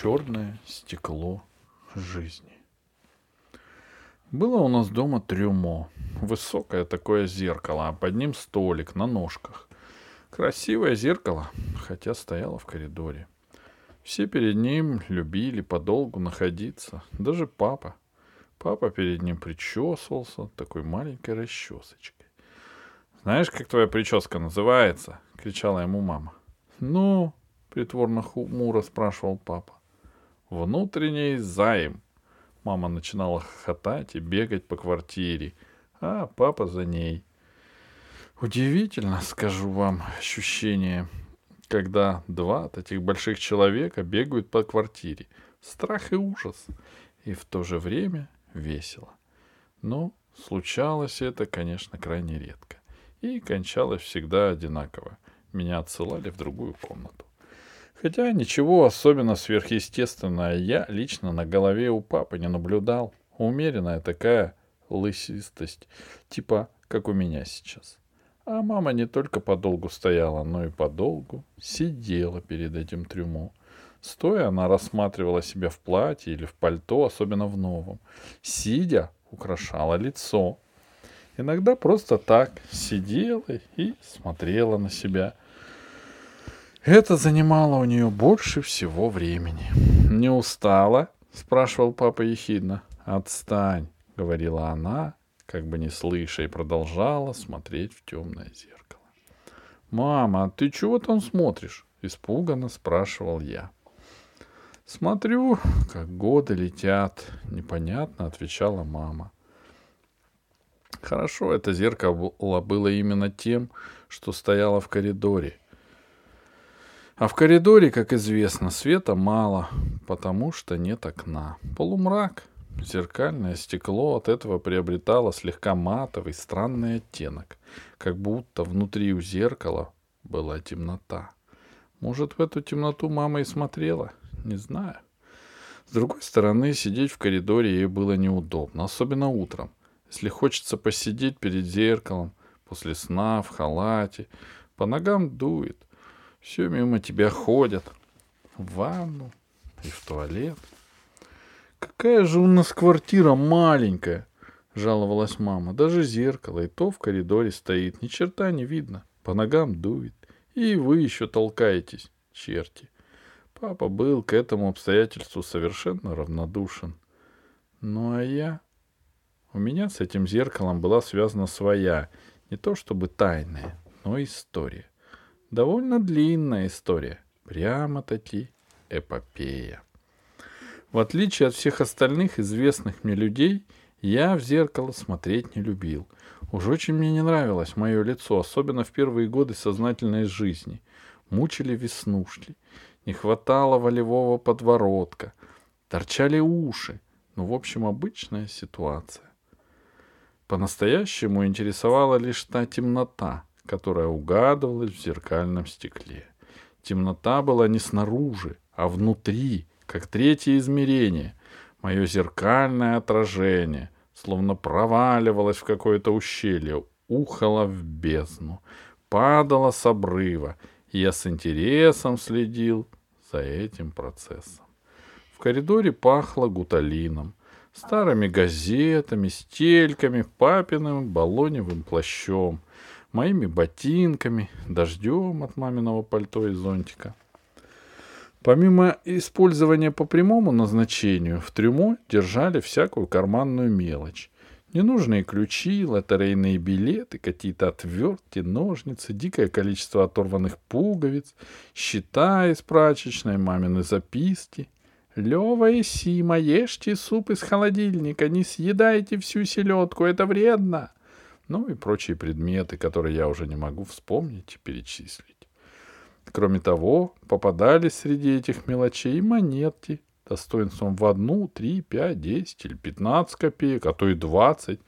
черное стекло жизни. Было у нас дома трюмо. Высокое такое зеркало, а под ним столик на ножках. Красивое зеркало, хотя стояло в коридоре. Все перед ним любили подолгу находиться. Даже папа. Папа перед ним причесывался такой маленькой расчесочкой. «Знаешь, как твоя прическа называется?» — кричала ему мама. «Ну?» — притворно хмуро спрашивал папа. «Внутренний займ», Мама начинала хохотать и бегать по квартире, а папа за ней. Удивительно, скажу вам, ощущение, когда два таких больших человека бегают по квартире. Страх и ужас. И в то же время весело. Но случалось это, конечно, крайне редко. И кончалось всегда одинаково. Меня отсылали в другую комнату. Хотя ничего особенно сверхъестественного я лично на голове у папы не наблюдал. Умеренная такая лысистость, типа как у меня сейчас. А мама не только подолгу стояла, но и подолгу сидела перед этим трюмо. Стоя, она рассматривала себя в платье или в пальто, особенно в новом. Сидя, украшала лицо. Иногда просто так сидела и смотрела на себя – это занимало у нее больше всего времени. «Не устала?» — спрашивал папа ехидно. «Отстань», — говорила она, как бы не слыша, и продолжала смотреть в темное зеркало. «Мама, а ты чего там смотришь?» — испуганно спрашивал я. «Смотрю, как годы летят», — непонятно отвечала мама. Хорошо, это зеркало было именно тем, что стояло в коридоре. А в коридоре, как известно, света мало, потому что нет окна. Полумрак, зеркальное стекло от этого приобретало слегка матовый, странный оттенок, как будто внутри у зеркала была темнота. Может, в эту темноту мама и смотрела? Не знаю. С другой стороны, сидеть в коридоре ей было неудобно, особенно утром. Если хочется посидеть перед зеркалом, после сна, в халате, по ногам дует. Все мимо тебя ходят. В ванну и в туалет. Какая же у нас квартира маленькая, жаловалась мама. Даже зеркало и то в коридоре стоит. Ни черта не видно. По ногам дует. И вы еще толкаетесь, черти. Папа был к этому обстоятельству совершенно равнодушен. Ну а я... У меня с этим зеркалом была связана своя, не то чтобы тайная, но история. Довольно длинная история. Прямо-таки эпопея. В отличие от всех остальных известных мне людей, я в зеркало смотреть не любил. Уж очень мне не нравилось мое лицо, особенно в первые годы сознательной жизни. Мучили веснушки, не хватало волевого подворотка, торчали уши. Ну, в общем, обычная ситуация. По-настоящему интересовала лишь та темнота — которая угадывалась в зеркальном стекле. Темнота была не снаружи, а внутри, как третье измерение. Мое зеркальное отражение словно проваливалось в какое-то ущелье, ухало в бездну, падало с обрыва, и я с интересом следил за этим процессом. В коридоре пахло гуталином, старыми газетами, стельками, папиным баллоневым плащом — моими ботинками, дождем от маминого пальто и зонтика. Помимо использования по прямому назначению, в трюмо держали всякую карманную мелочь. Ненужные ключи, лотерейные билеты, какие-то отвертки, ножницы, дикое количество оторванных пуговиц, счета из прачечной, мамины записки. «Лева и Сима, ешьте суп из холодильника, не съедайте всю селедку, это вредно!» Ну и прочие предметы, которые я уже не могу вспомнить и перечислить. Кроме того, попадались среди этих мелочей и монетки достоинством в одну, три, пять, десять или пятнадцать копеек, а то и двадцать.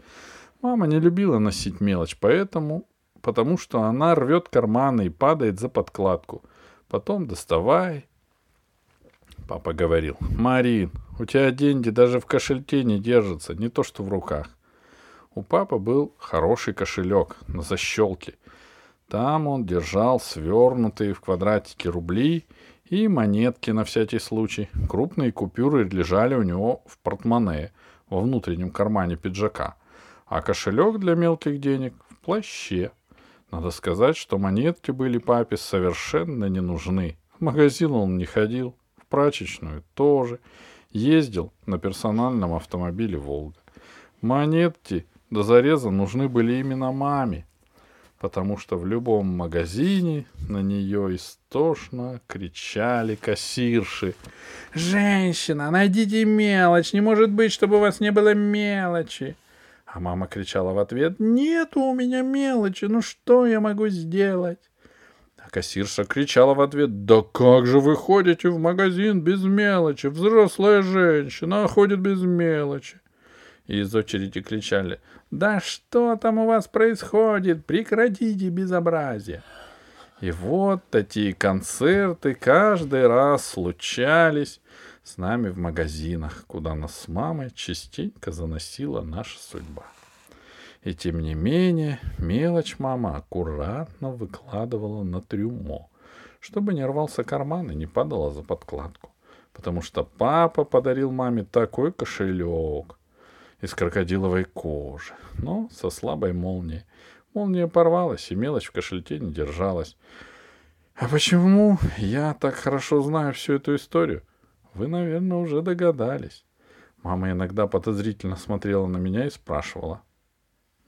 Мама не любила носить мелочь, поэтому, потому что она рвет карманы и падает за подкладку. Потом доставай. Папа говорил, Марин, у тебя деньги даже в кошельке не держатся, не то что в руках. У папы был хороший кошелек на защелке. Там он держал свернутые в квадратики рубли И монетки на всякий случай. Крупные купюры лежали у него в портмоне, во внутреннем кармане пиджака. А кошелек для мелких денег в плаще. Надо сказать, что монетки были папе совершенно не нужны. В магазин он не ходил, в прачечную тоже. Ездил на персональном автомобиле «Волга». Монетки до зареза нужны были именно маме, потому что в любом магазине на нее истошно кричали кассирши. «Женщина, найдите мелочь! Не может быть, чтобы у вас не было мелочи!» А мама кричала в ответ, «Нету у меня мелочи, ну что я могу сделать?» А кассирша кричала в ответ, «Да как же вы ходите в магазин без мелочи? Взрослая женщина ходит без мелочи!» И из очереди кричали, «Да что там у вас происходит? Прекратите безобразие!» И вот такие концерты каждый раз случались с нами в магазинах, куда нас с мамой частенько заносила наша судьба. И тем не менее, мелочь мама аккуратно выкладывала на трюмо, чтобы не рвался карман и не падала за подкладку. Потому что папа подарил маме такой кошелек, из крокодиловой кожи, но со слабой молнией. Молния порвалась, и мелочь в кошельке не держалась. А почему я так хорошо знаю всю эту историю? Вы, наверное, уже догадались. Мама иногда подозрительно смотрела на меня и спрашивала.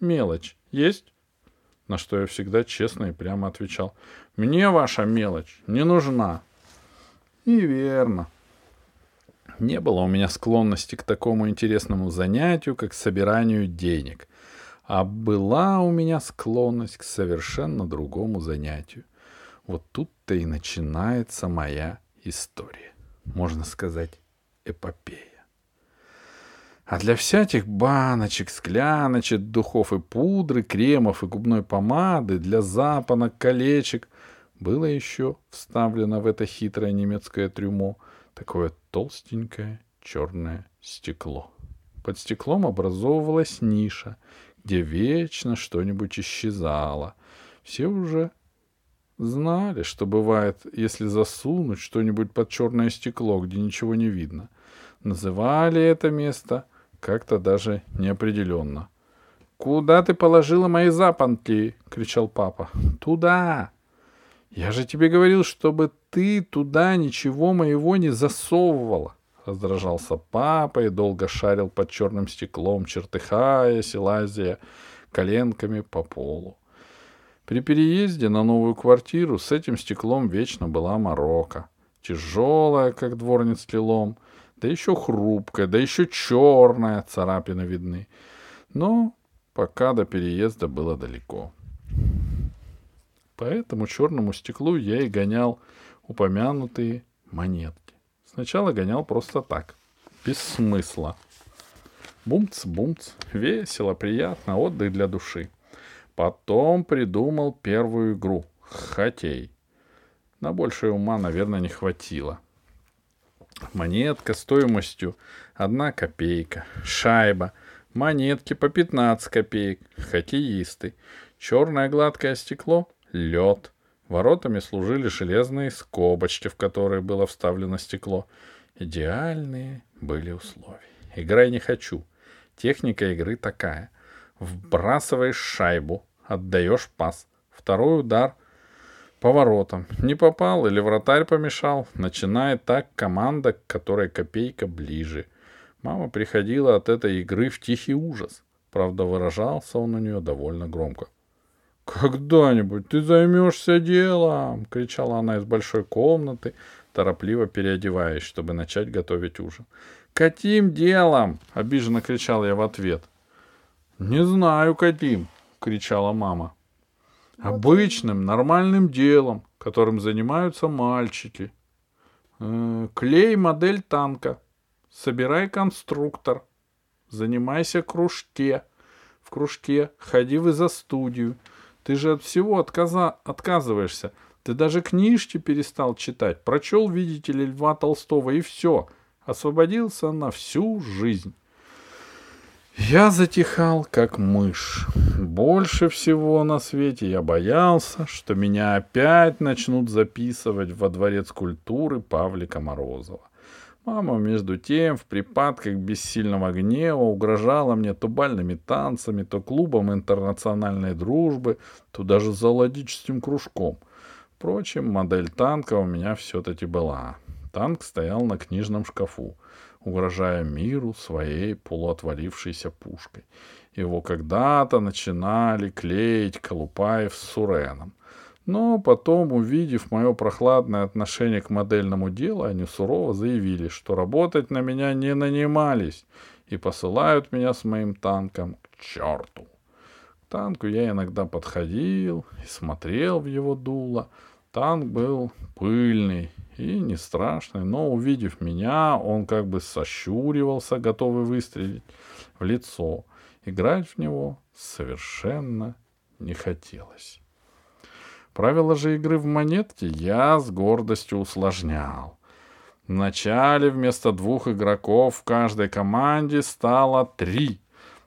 «Мелочь есть?» На что я всегда честно и прямо отвечал. «Мне ваша мелочь не нужна». И верно. Не было у меня склонности к такому интересному занятию, как собиранию денег. А была у меня склонность к совершенно другому занятию. Вот тут-то и начинается моя история. Можно сказать, эпопея. А для всяких баночек, скляночек, духов и пудры, кремов и губной помады, для запонок, колечек было еще вставлено в это хитрое немецкое трюмо — такое толстенькое черное стекло. Под стеклом образовывалась ниша, где вечно что-нибудь исчезало. Все уже знали, что бывает, если засунуть что-нибудь под черное стекло, где ничего не видно. Называли это место как-то даже неопределенно. «Куда ты положила мои запонки?» — кричал папа. «Туда!» «Я же тебе говорил, чтобы ты туда ничего моего не засовывала!» Раздражался папа и долго шарил под черным стеклом, чертыхаясь и лазя коленками по полу. При переезде на новую квартиру с этим стеклом вечно была морока. Тяжелая, как дворниц лилом, да еще хрупкая, да еще черная, царапины видны. Но пока до переезда было далеко. По этому черному стеклу я и гонял упомянутые монетки. Сначала гонял просто так, без смысла. Бумц-бумц, весело, приятно, отдых для души. Потом придумал первую игру — хоккей. На большее ума, наверное, не хватило. Монетка стоимостью одна копейка, шайба, монетки по 15 копеек, хоккеисты, черное гладкое стекло лед. Воротами служили железные скобочки, в которые было вставлено стекло. Идеальные были условия. Играй не хочу. Техника игры такая. Вбрасываешь шайбу, отдаешь пас. Второй удар по воротам. Не попал или вратарь помешал. Начинает так команда, к которой копейка ближе. Мама приходила от этой игры в тихий ужас. Правда, выражался он у нее довольно громко. «Когда-нибудь ты займешься делом!» — кричала она из большой комнаты, торопливо переодеваясь, чтобы начать готовить ужин. «Каким делом?» — обиженно кричал я в ответ. «Не знаю, каким!» — кричала мама. «Обычным, нормальным делом, которым занимаются мальчики. Э, клей модель танка. Собирай конструктор. Занимайся кружке. В кружке ходи вы за студию. Ты же от всего отказа... отказываешься. Ты даже книжки перестал читать. Прочел, видите ли, Льва Толстого, и все. Освободился на всю жизнь. Я затихал, как мышь. Больше всего на свете я боялся, что меня опять начнут записывать во дворец культуры Павлика Морозова. Мама, между тем, в припадках бессильного гнева угрожала мне то бальными танцами, то клубом интернациональной дружбы, то даже зоологическим кружком. Впрочем, модель танка у меня все-таки была. Танк стоял на книжном шкафу угрожая миру своей полуотвалившейся пушкой. Его когда-то начинали клеить Колупаев с Суреном. Но потом, увидев мое прохладное отношение к модельному делу, они сурово заявили, что работать на меня не нанимались и посылают меня с моим танком к черту. К танку я иногда подходил и смотрел в его дуло. Танк был пыльный и не страшный, но, увидев меня, он как бы сощуривался, готовый выстрелить в лицо. Играть в него совершенно не хотелось. Правила же игры в монетки я с гордостью усложнял. Вначале вместо двух игроков в каждой команде стало три.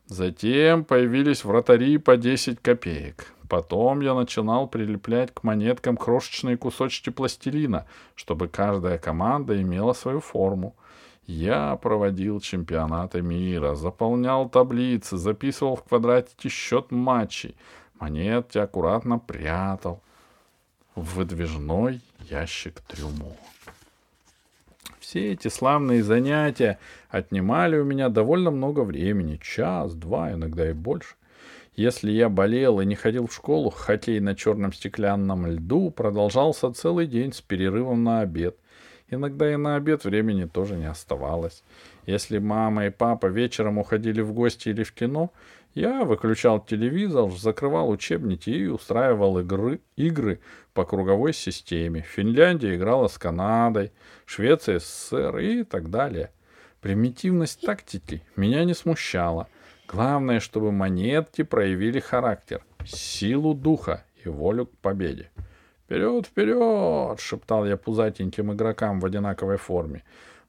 Затем появились вратари по 10 копеек. Потом я начинал прилеплять к монеткам крошечные кусочки пластилина, чтобы каждая команда имела свою форму. Я проводил чемпионаты мира, заполнял таблицы, записывал в квадратике счет матчей, монетки аккуратно прятал выдвижной ящик трюмо. Все эти славные занятия отнимали у меня довольно много времени, час, два, иногда и больше. Если я болел и не ходил в школу, хоккей на черном стеклянном льду продолжался целый день с перерывом на обед. Иногда и на обед времени тоже не оставалось. Если мама и папа вечером уходили в гости или в кино, я выключал телевизор, закрывал учебники и устраивал игры, игры по круговой системе. Финляндия играла с Канадой, Швеция, СССР и так далее. Примитивность тактики меня не смущала — Главное, чтобы монетки проявили характер, силу духа и волю к победе. «Вперед, вперед!» — шептал я пузатеньким игрокам в одинаковой форме.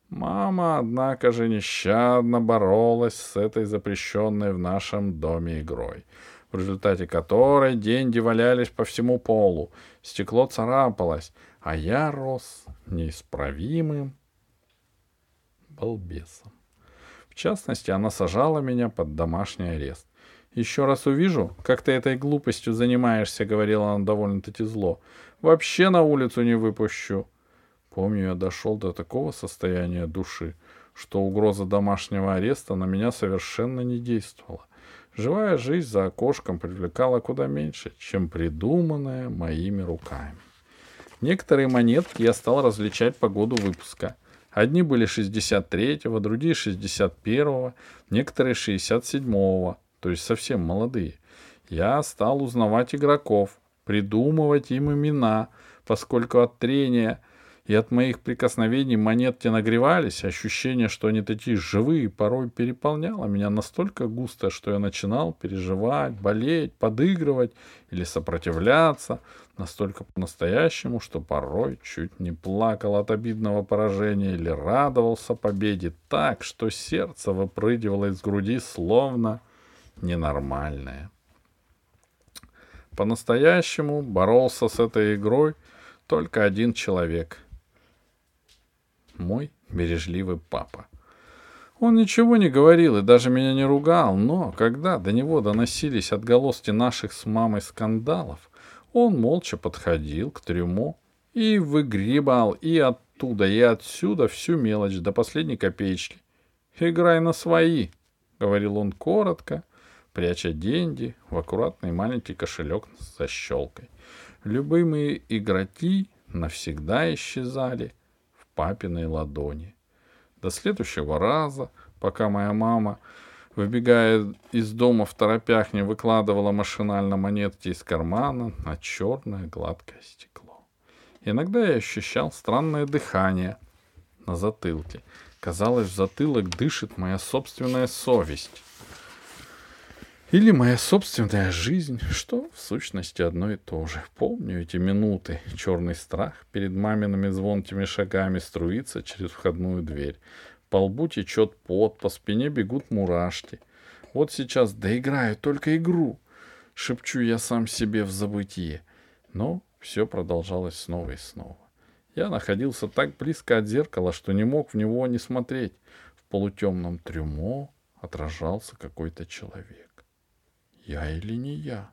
Мама, однако же, нещадно боролась с этой запрещенной в нашем доме игрой, в результате которой деньги валялись по всему полу, стекло царапалось, а я рос неисправимым балбесом частности, она сажала меня под домашний арест. «Еще раз увижу, как ты этой глупостью занимаешься», — говорила она довольно-таки зло. «Вообще на улицу не выпущу». Помню, я дошел до такого состояния души, что угроза домашнего ареста на меня совершенно не действовала. Живая жизнь за окошком привлекала куда меньше, чем придуманная моими руками. Некоторые монетки я стал различать по году выпуска — Одни были 63-го, другие 61-го, некоторые 67-го, то есть совсем молодые. Я стал узнавать игроков, придумывать им имена, поскольку от трения и от моих прикосновений монетки нагревались, ощущение, что они такие живые, порой переполняло меня настолько густо, что я начинал переживать, болеть, подыгрывать или сопротивляться, настолько по-настоящему, что порой чуть не плакал от обидного поражения или радовался победе так, что сердце выпрыгивало из груди словно ненормальное. По-настоящему боролся с этой игрой только один человек — мой бережливый папа. Он ничего не говорил и даже меня не ругал, но когда до него доносились отголоски наших с мамой скандалов, он молча подходил к трюмо и выгребал и оттуда, и отсюда всю мелочь до последней копеечки. «Играй на свои», — говорил он коротко, пряча деньги в аккуратный маленький кошелек с защелкой. Любые игроки навсегда исчезали, папиной ладони. До следующего раза, пока моя мама, выбегая из дома в торопях, не выкладывала машинально монетки из кармана на черное гладкое стекло. Иногда я ощущал странное дыхание на затылке. Казалось, в затылок дышит моя собственная совесть. Или моя собственная жизнь, что в сущности одно и то же. Помню эти минуты. Черный страх перед мамиными звонкими шагами струится через входную дверь. По лбу течет пот, по спине бегут мурашки. Вот сейчас доиграю только игру. Шепчу я сам себе в забытие. Но все продолжалось снова и снова. Я находился так близко от зеркала, что не мог в него не смотреть. В полутемном трюмо отражался какой-то человек. Я или не я?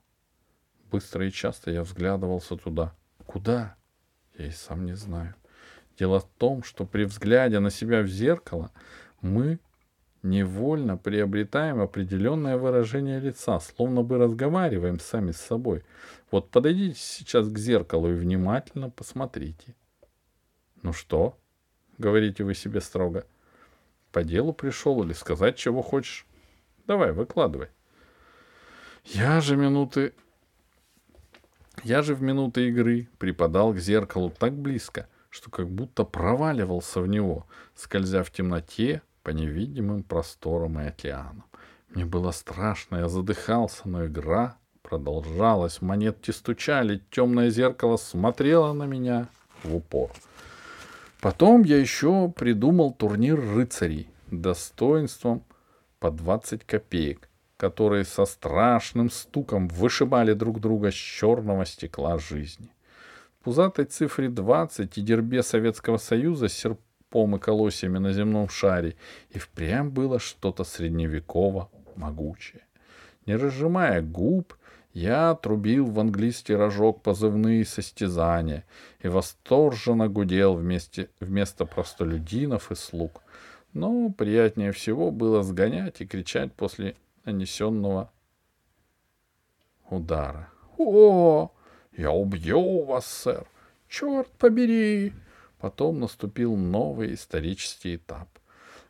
Быстро и часто я взглядывался туда. Куда? Я и сам не знаю. Дело в том, что при взгляде на себя в зеркало мы невольно приобретаем определенное выражение лица, словно бы разговариваем сами с собой. Вот подойдите сейчас к зеркалу и внимательно посмотрите. Ну что? Говорите вы себе строго. По делу пришел или сказать, чего хочешь? Давай, выкладывай. Я же минуты... Я же в минуты игры припадал к зеркалу так близко, что как будто проваливался в него, скользя в темноте, по невидимым просторам и океанам. Мне было страшно, я задыхался, но игра продолжалась. Монетки стучали, темное зеркало смотрело на меня в упор. Потом я еще придумал турнир рыцарей достоинством по 20 копеек, которые со страшным стуком вышибали друг друга с черного стекла жизни. В пузатой цифре 20 и дербе Советского Союза серп серпом и колосьями на земном шаре, и впрямь было что-то средневеково могучее. Не разжимая губ, я трубил в английский рожок позывные состязания и восторженно гудел вместе, вместо простолюдинов и слуг. Но приятнее всего было сгонять и кричать после нанесенного удара. «О, я убью вас, сэр! Черт побери! Потом наступил новый исторический этап.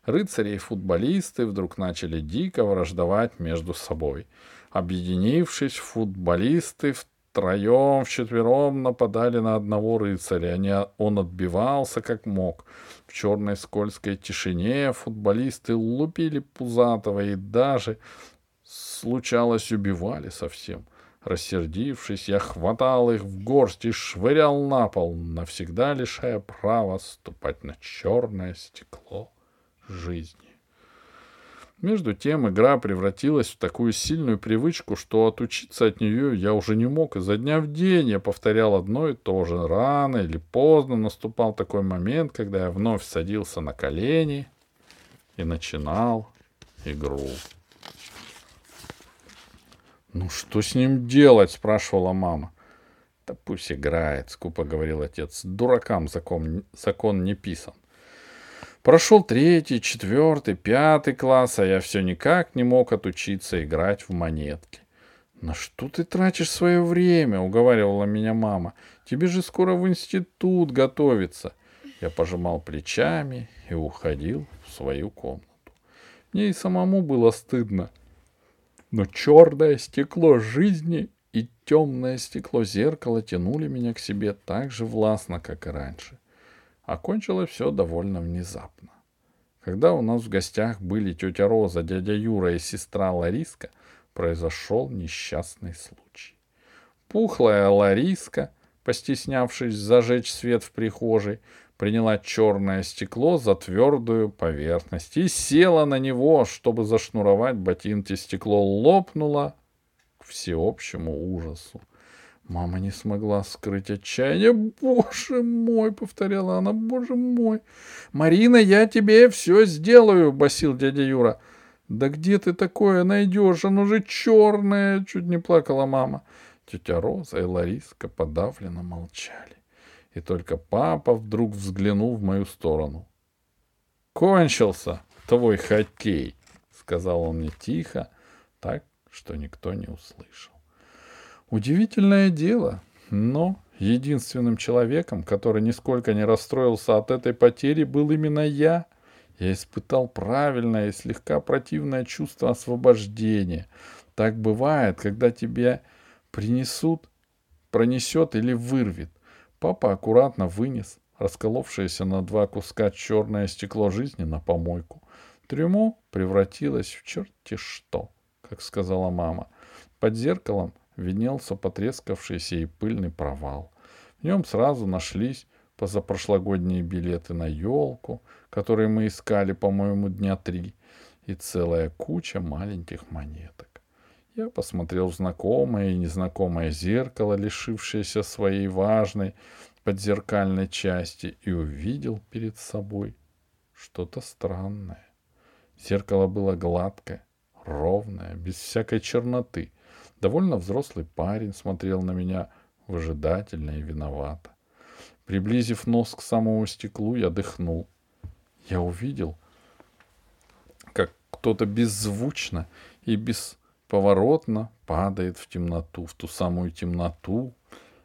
Рыцари и футболисты вдруг начали дико враждовать между собой. Объединившись, футболисты втроем, вчетвером нападали на одного рыцаря. Они, он отбивался как мог. В черной скользкой тишине футболисты лупили Пузатого и даже, случалось, убивали совсем. Рассердившись, я хватал их в горсть и швырял на пол, навсегда лишая права ступать на черное стекло жизни. Между тем игра превратилась в такую сильную привычку, что отучиться от нее я уже не мог. Изо дня в день я повторял одно и то же. Рано или поздно наступал такой момент, когда я вновь садился на колени и начинал игру. «Ну что с ним делать?» — спрашивала мама. «Да пусть играет», — скупо говорил отец. «Дуракам закон, закон не писан». Прошел третий, четвертый, пятый класс, а я все никак не мог отучиться играть в монетки. «На что ты тратишь свое время?» — уговаривала меня мама. «Тебе же скоро в институт готовиться». Я пожимал плечами и уходил в свою комнату. Мне и самому было стыдно — но черное стекло жизни и темное стекло зеркала тянули меня к себе так же властно, как и раньше. Окончилось все довольно внезапно. Когда у нас в гостях были тетя Роза, дядя Юра и сестра Лариска, произошел несчастный случай. Пухлая Лариска, постеснявшись зажечь свет в прихожей, приняла черное стекло за твердую поверхность и села на него, чтобы зашнуровать ботинки. Стекло лопнуло к всеобщему ужасу. Мама не смогла скрыть отчаяние. «Боже мой!» — повторяла она. «Боже мой!» «Марина, я тебе все сделаю!» — басил дядя Юра. «Да где ты такое найдешь? Оно же черное!» — чуть не плакала мама. Тетя Роза и Лариска подавленно молчали. И только папа вдруг взглянул в мою сторону. «Кончился твой хоккей!» — сказал он мне тихо, так, что никто не услышал. Удивительное дело, но единственным человеком, который нисколько не расстроился от этой потери, был именно я. Я испытал правильное и слегка противное чувство освобождения. Так бывает, когда тебе принесут, пронесет или вырвет. Папа аккуратно вынес расколовшееся на два куска черное стекло жизни на помойку. Трюмо превратилось в черти что, как сказала мама. Под зеркалом виднелся потрескавшийся и пыльный провал. В нем сразу нашлись позапрошлогодние билеты на елку, которые мы искали, по-моему, дня три. и целая куча маленьких монеток. Я посмотрел в знакомое и незнакомое зеркало, лишившееся своей важной подзеркальной части, и увидел перед собой что-то странное. Зеркало было гладкое, ровное, без всякой черноты. Довольно взрослый парень смотрел на меня выжидательно и виновато. Приблизив нос к самому стеклу, я дыхнул. Я увидел, как кто-то беззвучно и бесповоротно падает в темноту, в ту самую темноту,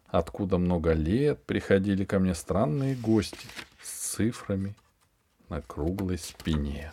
откуда много лет приходили ко мне странные гости с цифрами на круглой спине.